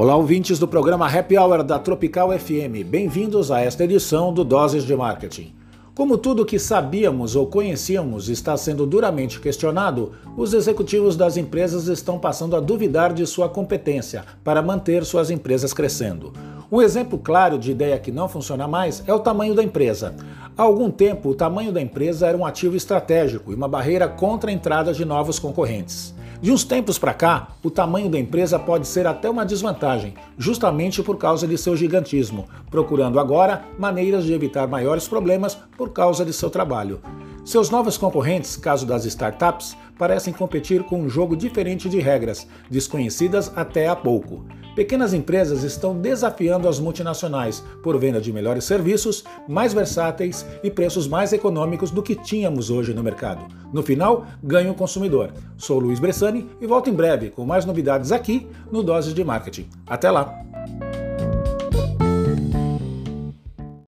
Olá, ouvintes do programa Happy Hour da Tropical FM. Bem-vindos a esta edição do Doses de Marketing. Como tudo que sabíamos ou conhecíamos está sendo duramente questionado, os executivos das empresas estão passando a duvidar de sua competência para manter suas empresas crescendo. Um exemplo claro de ideia que não funciona mais é o tamanho da empresa. Há algum tempo, o tamanho da empresa era um ativo estratégico e uma barreira contra a entrada de novos concorrentes. De uns tempos para cá, o tamanho da empresa pode ser até uma desvantagem, justamente por causa de seu gigantismo, procurando agora maneiras de evitar maiores problemas por causa de seu trabalho. Seus novos concorrentes, caso das startups, parecem competir com um jogo diferente de regras, desconhecidas até há pouco. Pequenas empresas estão desafiando as multinacionais por venda de melhores serviços, mais versáteis e preços mais econômicos do que tínhamos hoje no mercado. No final, ganha o consumidor. Sou Luiz Bressani e volto em breve com mais novidades aqui no Doses de Marketing. Até lá!